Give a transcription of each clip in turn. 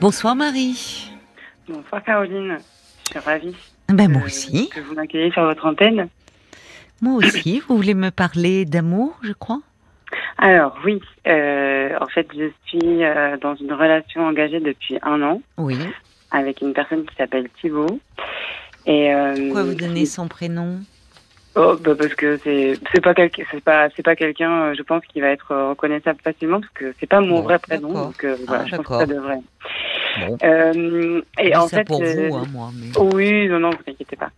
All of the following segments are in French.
Bonsoir Marie. Bonsoir Caroline, je suis ravie. Ben moi aussi. Que vous m'accueillez sur votre antenne. Moi aussi. Vous voulez me parler d'amour, je crois? Alors oui, euh, en fait je suis euh, dans une relation engagée depuis un an Oui. avec une personne qui s'appelle Thibaut. Et, euh, Pourquoi vous donnez son prénom? Oh, bah parce que c'est c'est pas quelqu'un c'est pas c'est pas quelqu'un je pense qui va être reconnaissable facilement parce que c'est pas mon vrai prénom donc euh, voilà Ah, je pense que ça devrait. Bon, Euh, et en ça fait pour euh, vous, hein, moi. Mais... Oui, non, non, vous inquiétez pas.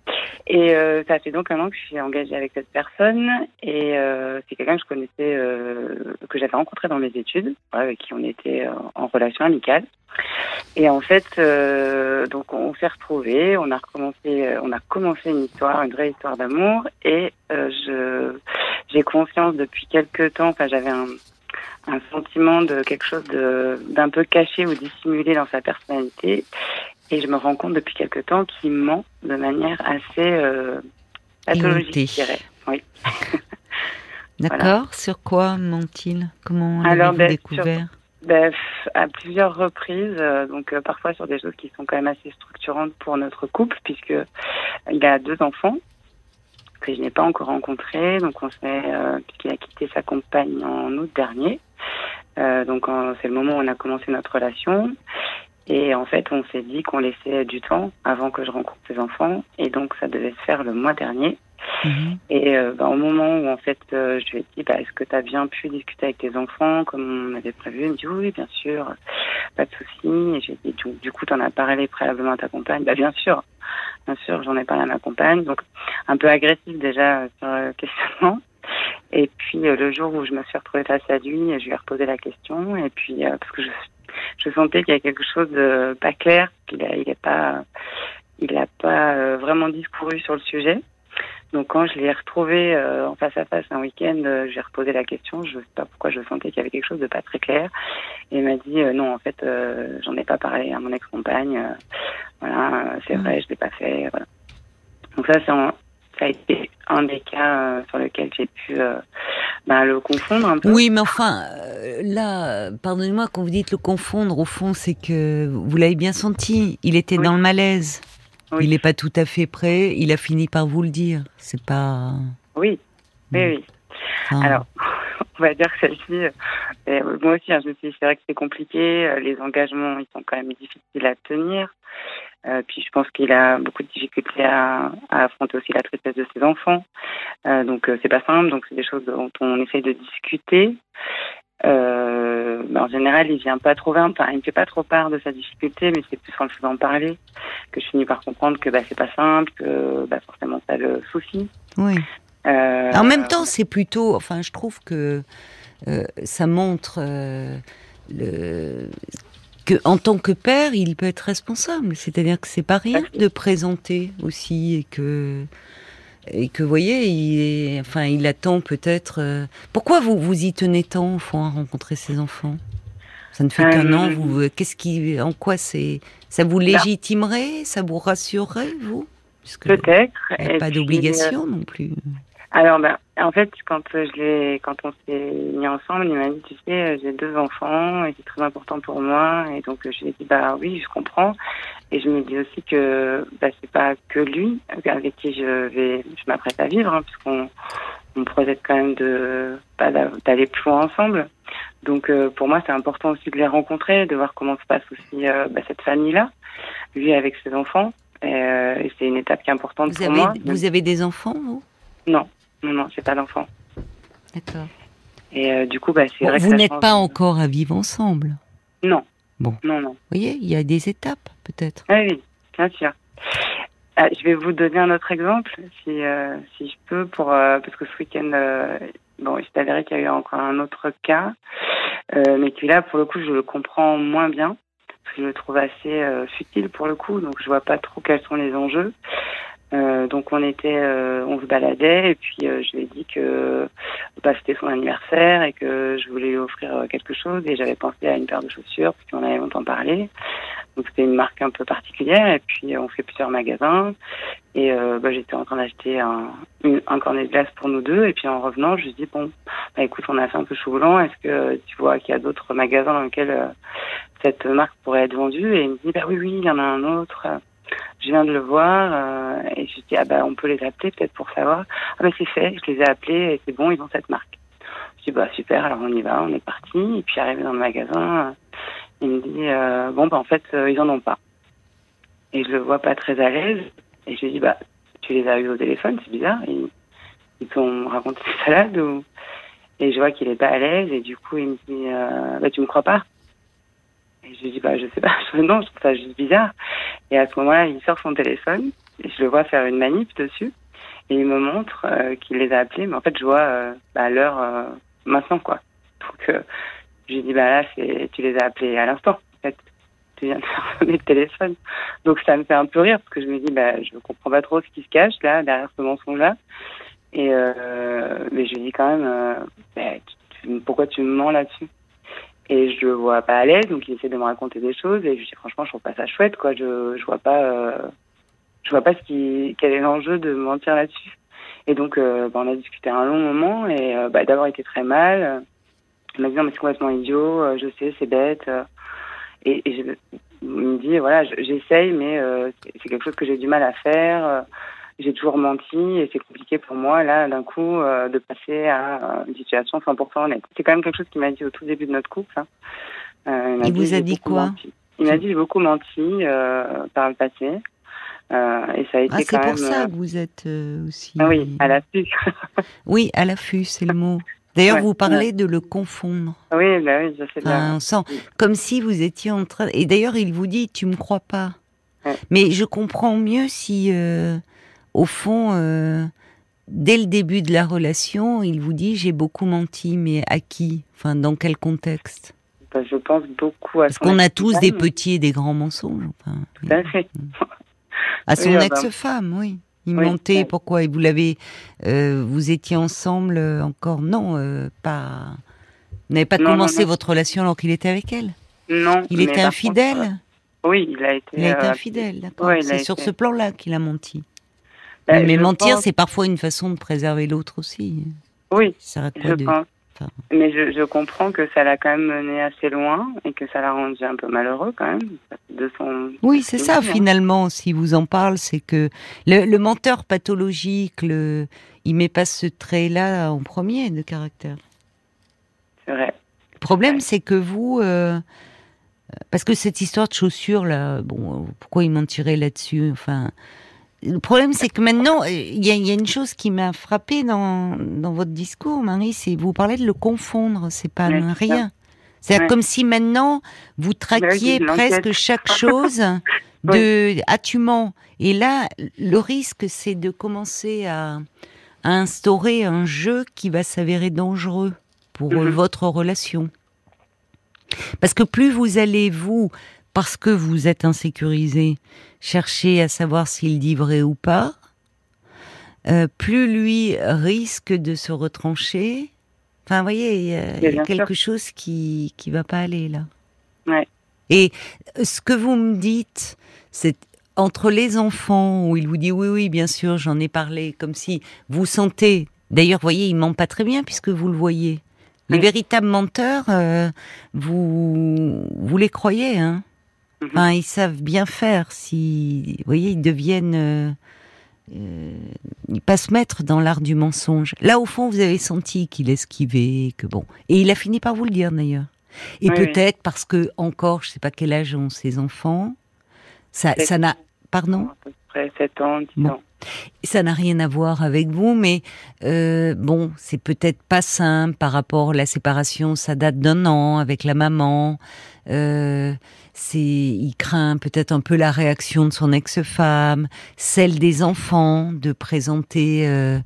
Et euh, ça fait donc un an que je suis engagée avec cette personne et euh, c'est quelqu'un que je connaissais, euh, que j'avais rencontré dans mes études, ouais, avec qui on était euh, en relation amicale. Et en fait, euh, donc on s'est retrouvés, on a recommencé, euh, on a commencé une histoire, une vraie histoire d'amour et euh, je j'ai conscience depuis quelques temps, enfin j'avais un un sentiment de quelque chose de d'un peu caché ou dissimulé dans sa personnalité et je me rends compte depuis quelque temps qu'il ment de manière assez euh, pathologique, Imitée. je dirais. Oui. D'accord. Sur quoi ment-il? Comment l'avez-vous ben, découvert? Ben, f- à plusieurs reprises, euh, donc euh, parfois sur des choses qui sont quand même assez structurantes pour notre couple, puisque il a deux enfants que je n'ai pas encore rencontrés. Donc on euh, puisqu'il a quitté sa compagne en août dernier. Euh, donc c'est le moment où on a commencé notre relation. Et en fait, on s'est dit qu'on laissait du temps avant que je rencontre ses enfants. Et donc ça devait se faire le mois dernier. Mhm. Et euh, ben, au moment où en fait euh, je lui ai dit bah, est-ce que tu as bien pu discuter avec tes enfants comme on avait prévu? Il me dit oui bien sûr, pas de souci. Et j'ai dit du, du coup tu en as parlé préalablement à ta compagne? Bah bien sûr, bien sûr j'en ai parlé à ma compagne. Donc un peu agressif déjà sur le questionnement. Et puis euh, le jour où je me suis retrouvée face à lui, je lui ai reposé la question et puis euh, parce que je, je sentais qu'il y a quelque chose de pas clair, qu'il a, il est pas, il a pas euh, vraiment discouru sur le sujet. Donc quand je l'ai retrouvé euh, en face à face un week-end, euh, j'ai reposé la question. Je sais pas pourquoi je sentais qu'il y avait quelque chose de pas très clair. Et il m'a dit euh, non, en fait, euh, j'en ai pas parlé à mon ex-compagne. euh, voilà, c'est Mm. vrai, je l'ai pas fait. Voilà. Donc ça, c'est ça a été un des cas euh, sur lequel j'ai pu euh, ben, le confondre un peu. Oui, mais enfin, euh, là, pardonnez-moi, quand vous dites le confondre, au fond, c'est que vous l'avez bien senti. Il était Oui. dans le malaise. Oui. Il n'est pas tout à fait prêt. Il a fini par vous le dire. C'est pas. Oui, oui, oui. enfin, Alors, on va dire que celle-ci, euh, moi aussi, hein, je me suis dit, c'est vrai que c'est compliqué. Les engagements, ils sont quand même difficiles à tenir. Euh, puis je pense qu'il a beaucoup de difficultés à, à affronter aussi la tristesse de ses enfants. Euh, donc euh, c'est pas simple. Donc c'est des choses dont on essaye de discuter. Euh, en général, il vient pas trop vers, enfin, il me fait pas trop part de sa difficulté, mais c'est plus en le faisant parler que je finis par comprendre que bah, c'est pas simple, que bah, forcément ça le soucie. oui. Euh, En même temps, c'est plutôt. Enfin, je trouve que euh, ça montre le, que, en tant que père, il peut être responsable. C'est-à-dire que c'est pas rien de présenter aussi et que et que vous voyez, il est, enfin, il attend peut-être. euh, Pourquoi vous vous y tenez tant au fond à rencontrer ses enfants? Ça ne fait Euh, qu'un an. Vous, euh, qu'est-ce qui, en quoi c'est, ça vous légitimerait, ça vous rassurerait, vous? Puisque peut-être. il n'y a Et pas d'obligation non plus. Alors, ben, en fait, quand euh, je l'ai, quand on s'est mis ensemble, il m'a dit, tu sais, euh, j'ai deux enfants et c'est très important pour moi. Et donc, euh, je lui ai dit, bah oui, je comprends. Et je me dis aussi que, bah, c'est pas que lui avec qui je vais, je m'apprête à vivre, hein, puisqu'on on projette quand même de, d'a- d'aller plus loin ensemble. Donc, euh, pour moi, c'est important aussi de les rencontrer, de voir comment se passe aussi euh, bah, cette famille-là, lui avec ses enfants. Et, euh, et c'est une étape qui est importante Vous pour avez, moi. vous avez des enfants, vous? Non, non, non, j'ai pas d'enfant. D'accord. Et euh, du coup, bah, c'est Bon, vrai que vous n'êtes pas encore à vivre ensemble. Non. Bon. Non, non. Vous voyez, il y a des étapes, peut-être. Oui, oui, bien sûr. Ah, je vais vous donner un autre exemple, si, euh, si je peux, pour, euh, parce que ce week-end, euh, bon, il s'est avéré qu'il y a eu encore un autre cas, euh, mais qui là, pour le coup, je le comprends moins bien, parce que je le trouve assez euh, futile pour le coup, donc je vois pas trop quels sont les enjeux. Euh, donc on était, euh, on se baladait et puis euh, je lui ai dit que bah, c'était son anniversaire et que je voulais lui offrir euh, quelque chose et j'avais pensé à une paire de chaussures parce avait longtemps parlé. Donc c'était une marque un peu particulière et puis euh, on fait plusieurs magasins et euh, bah, j'étais en train d'acheter un, un cornet de glace pour nous deux et puis en revenant je lui dis bon bah écoute on a fait un peu chou blanc est-ce que tu vois qu'il y a d'autres magasins dans lesquels cette marque pourrait être vendue? Et il me dit bah oui oui il y en a un autre je viens de le voir euh, et je dis ah bah on peut les appeler peut-être pour savoir. Ah bah c'est fait je les ai appelés et c'est bon ils ont cette marque. Je dis bah super alors on y va on est parti. Et puis arrivé dans le magasin il me dit euh, bon bah en fait euh, ils en ont pas. Et je le vois pas très à l'aise et je lui dis bah tu les as eu au téléphone c'est bizarre ils, ils t'ont raconté des salades ou et je vois qu'il est pas à l'aise et du coup il me dit euh, bah tu me crois pas? Lui dis bah je sais pas non je trouve ça juste bizarre. Et à ce moment-là il sort son téléphone et je le vois faire une manip dessus et il me montre euh, qu'il les a appelés mais en fait je vois euh, bah, l'heure euh, maintenant quoi. Donc je lui dis bah là c'est tu les as appelés à l'instant en fait. Tu viens de faire sonner le téléphone. Donc ça me fait un peu rire parce que je me dis bah je comprends pas trop ce qui se cache là derrière ce mensonge là et mais je lui dis quand même bah, pourquoi tu me mens là-dessus? Et je le vois pas à l'aise donc il essaie de me raconter des choses et je dis franchement je trouve pas ça chouette quoi. Je je vois pas euh, je vois pas ce qui quel est l'enjeu de mentir là-dessus. Et donc euh, bah, on a discuté un long moment et euh, bah, d'abord il était très mal. Il m'a dit non mais c'est complètement idiot euh, je sais c'est bête euh. et, et je, il me dit voilà je- j'essaye mais euh, c'est quelque chose que j'ai du mal à faire j'ai toujours menti et c'est compliqué pour moi là d'un coup euh, de passer à euh, une situation 100% honnête. C'est quand même quelque chose qu'il m'a dit au tout début de notre couple. hein. Euh, Il vous a dit quoi menti. Il m'a dit j'ai beaucoup menti euh, par le passé et ça a été Ah, c'est pour même. ça que vous êtes aussi. ah oui, à l'affût. Oui, à l'affût, c'est le mot. D'ailleurs, Ouais, vous parlez de le confondre. oui, bah oui, je sais bien. sent comme si vous étiez en train. Et d'ailleurs, il vous dit, tu me crois pas. Ouais. Mais je comprends mieux si, euh, au fond, euh, dès le début de la relation, il vous dit, j'ai beaucoup menti, mais à qui? Enfin, dans quel contexte? Bah, je pense beaucoup à Parce qu'on a tous des petits et des grands mensonges. Enfin, Tout à fait. à son Oui, ah bah. ex-femme, oui. Il Oui, mentait. Pourquoi? Et vous l'avez. euh, vous étiez ensemble euh, encore? Non, euh, pas. Vous n'avez pas Non, commencé non. votre relation alors qu'il était avec elle? Non. Il était infidèle? contre, Oui, il a été. Il a été infidèle, d'accord. ouais, c'est sur été- ce plan-là qu'il a menti. Bah, mais mentir, pense- c'est parfois une façon de préserver l'autre aussi. Oui, Ça Je quoi de... pense. enfin- Mais je, je comprends que ça l'a quand même mené assez loin et que ça l'a rendu un peu malheureux quand même de son. Oui, c'est ça finalement. Si vous en parle, c'est que le, le menteur pathologique, le, il met pas ce trait-là en premier de caractère. C'est vrai. Le problème, Ouais. c'est que vous, euh, parce que cette histoire de chaussures là, bon, euh, pourquoi il mentirait là-dessus Enfin, le problème, c'est que maintenant, euh, il y, y a une chose qui m'a frappé dans, dans votre discours, Marie, c'est vous parlez de le confondre. C'est pas rien. C'est Ouais. comme si maintenant vous traquiez de l'enquête. presque chaque chose de mens. Et là, le risque, c'est de commencer à, à instaurer un jeu qui va s'avérer dangereux pour Mhm. votre relation. Parce que plus vous allez, vous, parce que vous êtes insécurisé, chercher à savoir s'il dit vrai ou pas, euh, plus lui risque de se retrancher. Enfin, vous voyez, il y a, y quelque chose qui qui va pas aller là. Ouais. Et ce que vous me dites, c'est entre les enfants où il vous dit oui, oui, bien sûr, j'en ai parlé, comme si vous sentez. D'ailleurs, vous voyez, il ment pas très bien puisque vous le voyez. Les Oui. véritables menteurs, euh, vous vous les croyez, hein Mhm. Enfin, ils savent bien faire. Si, vous voyez, ils deviennent, euh, euh, ils passent maître dans l'art du mensonge. Là, au fond, vous avez senti qu'il esquivait, que bon, et il a fini par vous le dire d'ailleurs. Et Oui, oui. peut-être parce que encore, je sais pas quel âge ont ses enfants, ça, ça n'a, pardon, À peu près 7 ans, 10 Bon. ans. ça n'a rien à voir avec vous, mais euh, bon, c'est peut-être pas simple par rapport à la séparation. Ça date d'un an avec la maman. Euh, c'est, il craint peut-être un peu la réaction de son ex-femme, celle des enfants, de présenter euh,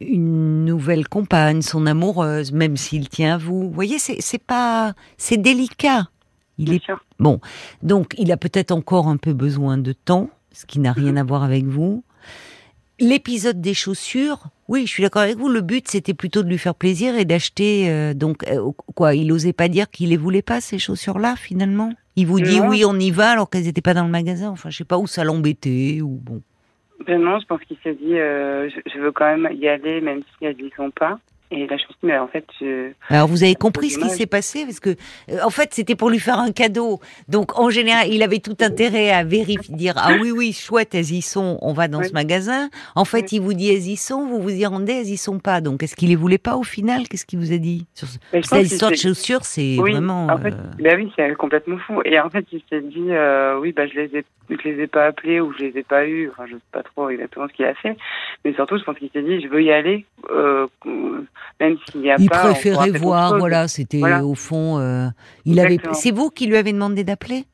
une nouvelle compagne, son amoureuse, même s'il tient à vous. Vous voyez, c'est, c'est pas, c'est délicat. Il Bien est sûr. Bon, donc il a peut-être encore un peu besoin de temps, ce qui n'a rien à voir avec vous. L'épisode des chaussures, oui, je suis d'accord avec vous. Le but, c'était plutôt de lui faire plaisir et d'acheter. euh, donc, euh, quoi, il osait pas dire qu'il les voulait pas ces chaussures-là, finalement? Il vous dit Non. oui, on y va, alors qu'elles n'étaient pas dans le magasin. Enfin, je sais pas où ça l'embêtait ou bon. Ben non, je pense qu'il s'est dit, euh, je, je veux quand même y aller, même si elles n'y sont pas. Et là, je me suis dit, mais en fait, je... Alors, vous avez compris ce qui s'est passé Parce que, euh, en fait, c'était pour lui faire un cadeau. Donc, en général, il avait tout intérêt à vérifier, dire, ah oui, oui, chouette, elles y sont, on va dans ce magasin. En fait, il vous dit, elles y sont, vous vous y rendez, elles y sont pas. Donc, est-ce qu'il les voulait pas au final? Qu'est-ce qu'il vous a dit? Sur... L'histoire de chaussures, c'est vraiment... En fait, ben oui, c'est complètement fou. Et en fait, il s'est dit, euh, oui, bah, je les ai, je les ai pas appelés ou je les ai pas eus. Enfin, je sais pas trop exactement ce qu'il a fait. Mais surtout, je pense qu'il s'est dit, je veux y aller, euh, même s'il n'y a il pas. Il préférait voir, voilà, c'était au fond. Euh, il avait. C'est vous qui lui avez demandé d'appeler?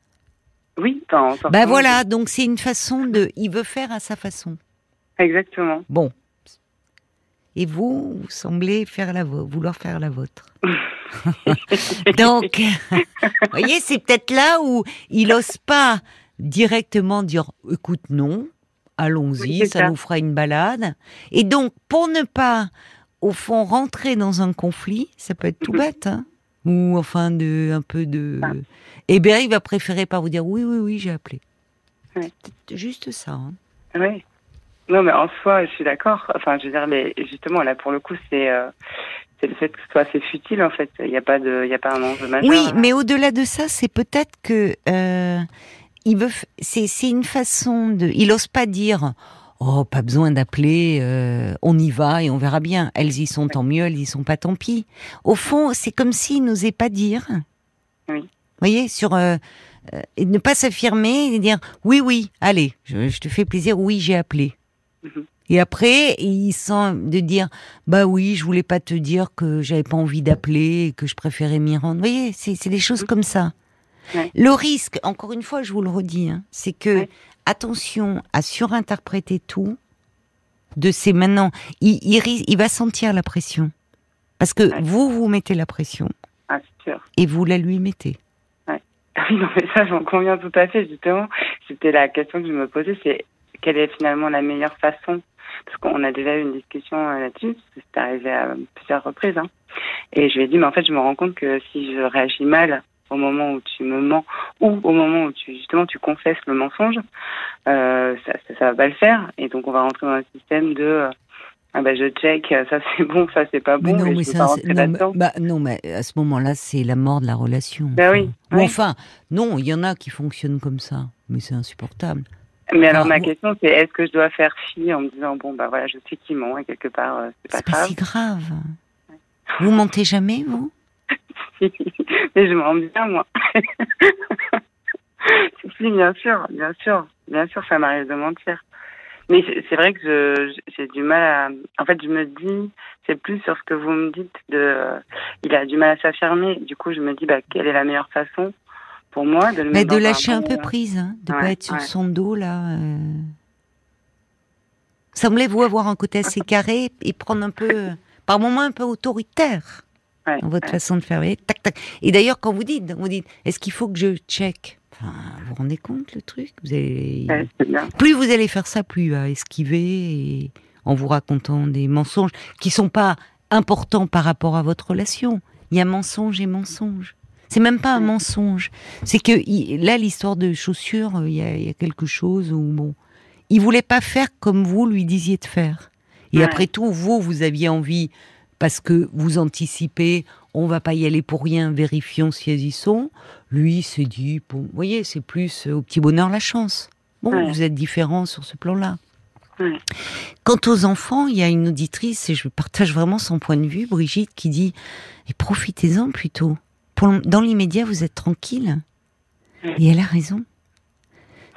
Oui. Ben voilà, donc c'est une façon de. Il veut faire à sa façon. Exactement. Bon. Et vous, vous semblez faire la vouloir faire la vôtre. donc, vous voyez, c'est peut-être là où il n'ose pas directement dire, écoute, non, allons-y, ça, nous fera une balade. Et donc, pour ne pas, au fond, rentrer dans un conflit, ça peut être tout mhm. bête, hein, ou enfin de un peu de. Ah. Eh bien, il va préférer pas vous dire oui, oui, oui, j'ai appelé. C'est juste ça. Hein. Oui. Non, mais en soi, je suis d'accord. Enfin, je veux dire, mais justement, là, pour le coup, c'est euh, c'est le fait que ce soit assez futile, en fait. Il n'y a pas de, il y a pas un enjeu majeur. Oui, mais au-delà de ça, c'est peut-être que euh, il veut, c'est une façon de, il ose pas dire, oh, pas besoin d'appeler, euh, on y va et on verra bien. Elles y sont tant mieux, elles y sont pas tant pis. Au fond, c'est comme s'il n'osait pas dire. Oui. Vous voyez, sur euh, euh, et ne pas s'affirmer et dire oui, oui, allez, je, te fais plaisir, oui, j'ai appelé. Mhm. Et après, il sent de dire bah oui, je voulais pas te dire que j'avais pas envie d'appeler, que je préférais m'y rendre. Vous voyez, c'est des choses comme ça. Le risque, encore une fois, je vous le redis, hein, c'est que attention à surinterpréter tout. De ces maintenant, il, il, va sentir la pression parce que vous vous mettez la pression ah, et vous la lui mettez. Oui, non, mais ça, j'en conviens tout à fait, justement. C'était la question que je me posais, c'est quelle est finalement la meilleure façon? Parce qu'on a déjà eu une discussion euh, là-dessus, c'est arrivé à plusieurs reprises. Hein. Et je lui ai dit, mais en fait, je me rends compte que si je réagis mal au moment où tu me mens ou au moment où tu justement tu confesses le mensonge, euh, ça, ça, va pas le faire. Et donc on va rentrer dans un système de euh, ah bah je check, ça c'est bon, ça c'est pas bon. Mais non, mais, ça, non, bah, non, mais à ce moment-là, c'est la mort de la relation. Bah oui. Ou enfin, non, il y en a qui fonctionnent comme ça, mais c'est insupportable. Mais alors ma question c'est est-ce que je dois faire fi en me disant bon bah voilà je sais qu'il ment et quelque part euh, c'est pas grave. C'est pas si grave. Vous mentez jamais vous? mais je me rends bien, moi. si, bien sûr, bien sûr. Bien sûr, ça m'arrive de mentir. Mais c'est vrai que j'ai du mal à. En fait, je me dis, c'est plus sur ce que vous me dites. De, il a du mal à s'affirmer. Du coup, je me dis, bah, quelle est la meilleure façon pour moi de le Mais de lâcher un, peu prise, hein, de ne pas être sur son dos là. Euh... Semblez-vous avoir un côté assez carré et prendre un peu, par moments un peu autoritaire dans votre façon de faire. Tac, tac. Et d'ailleurs, quand vous dites, vous dites, est-ce qu'il faut que je check? Enfin, Vous vous rendez compte le truc? Vous allez... Plus vous allez faire ça, plus il va esquiver en vous racontant des mensonges qui sont pas importants par rapport à votre relation. Il y a mensonge et mensonge. C'est même pas un mensonge. C'est que là, l'histoire de chaussures, il y, a, il y, a, quelque chose où bon, il voulait pas faire comme vous lui disiez de faire. Et après tout, vous, vous aviez envie parce que vous anticipez, on va pas y aller pour rien, vérifions si elles y sont. Lui s'est dit, bon, vous voyez, c'est plus euh, au petit bonheur la chance. Bon, vous êtes différent sur ce plan-là. Quant aux enfants, il y a une auditrice, et je partage vraiment son point de vue, Brigitte, qui dit et profitez-en plutôt. dans l'immédiat, vous êtes tranquille. Et elle a raison.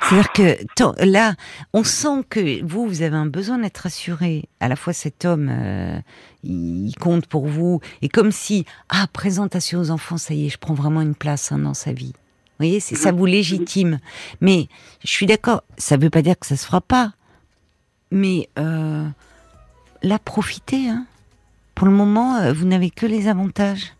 C'est-à-dire que là, on sent que vous, vous avez un besoin d'être rassuré. À la fois, cet homme, euh, il compte pour vous. Et comme si, ah, présentation aux enfants, ça y est, je prends vraiment une place hein, dans sa vie. Vous voyez, ça vous légitime. Mais je suis d'accord, ça ne veut pas dire que ça se fera pas. Mais euh, là, profitez. Hein. Pour le moment, euh, vous n'avez que les avantages.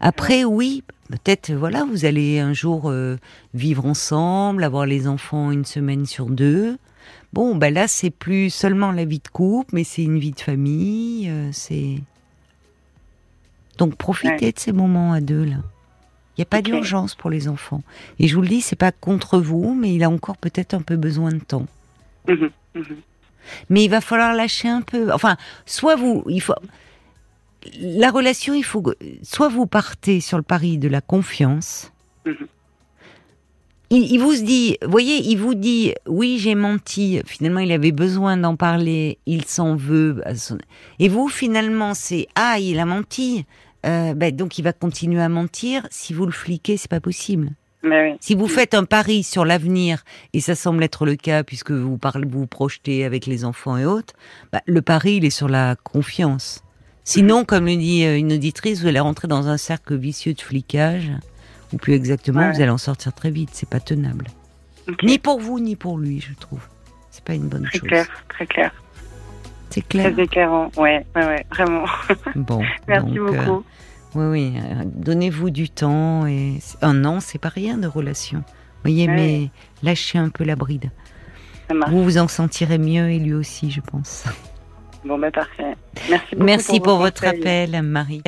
Après, oui, peut-être, voilà, vous allez un jour euh, vivre ensemble, avoir les enfants une semaine sur deux. Bon, ben là, c'est plus seulement la vie de couple, mais c'est une vie de famille. Euh, c'est donc profitez de ces moments à deux là. Il n'y a pas d'urgence pour les enfants. Et je vous le dis, c'est pas contre vous, mais il a encore peut-être un peu besoin de temps. Mhm, mhm. Mais il va falloir lâcher un peu. Enfin, soit vous, il faut la relation, il faut soit vous partez sur le pari de la confiance. Mhm. Il, il vous dit, voyez, il vous dit, oui, j'ai menti. Finalement, il avait besoin d'en parler. Il s'en veut. son- Et vous, finalement, c'est ah, il a menti. Euh, ben, donc, il va continuer à mentir. Si vous le fliquez, c'est pas possible. Mais oui. Si vous faites un pari sur l'avenir, et ça semble être le cas puisque vous parlez, vous vous projetez avec les enfants et autres, bah, le pari il est sur la confiance. Sinon, comme le dit euh, une auditrice, vous allez rentrer dans un cercle vicieux de flicage, ou plus exactement, Ouais. vous allez en sortir très vite. C'est pas tenable. Ni pour vous, ni pour lui, je trouve. C'est pas une bonne Très chose. clair, très clair. C'est clair. Très éclairant. Ouais, ouais, ouais, vraiment. Bon. Merci donc, euh, beaucoup. Oui, oui. euh, Donnez-vous du temps et un an, c'est pas rien de relation. Voyez, Ouais. mais lâchez un peu la bride. Vous vous en sentirez mieux et lui aussi, je pense. Bon, bah, parfait. Merci beaucoup. Merci pour vos votre appel, Marie.